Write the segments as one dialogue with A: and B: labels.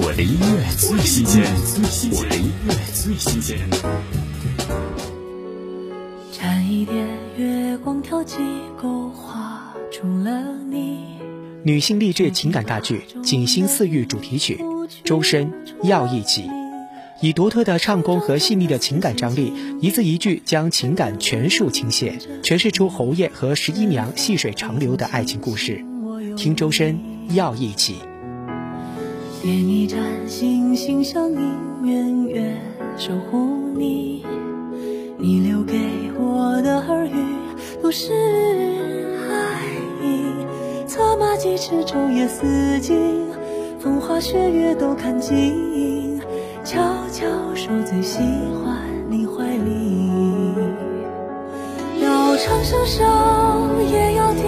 A: 我的音乐最新鲜，我的音乐最新。鲜。
B: 沾一点月光挑几勾画出了你。
C: 女性励志情感大剧《锦心似玉》主题曲，周深要一起，以独特的唱功和细腻的情感张力，一字一句将情感全数倾泻，诠释出侯爷和十一娘细水长流的爱情故事。听周深要一起。
B: 点一盏星星相映，圆月守护你。你留给我的耳语都是爱意。策马疾驰，昼夜四季，风花雪月都看尽。悄悄说最喜欢你怀里。要长相守，也要听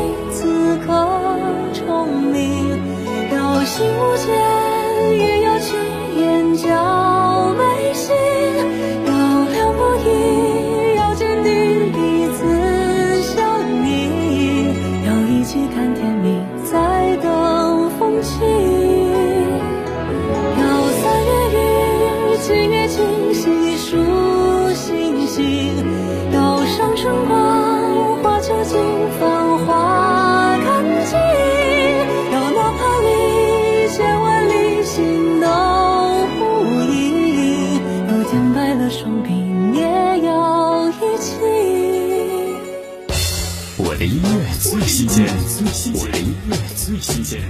A: 我的音乐最新鲜，我的音乐最新鲜。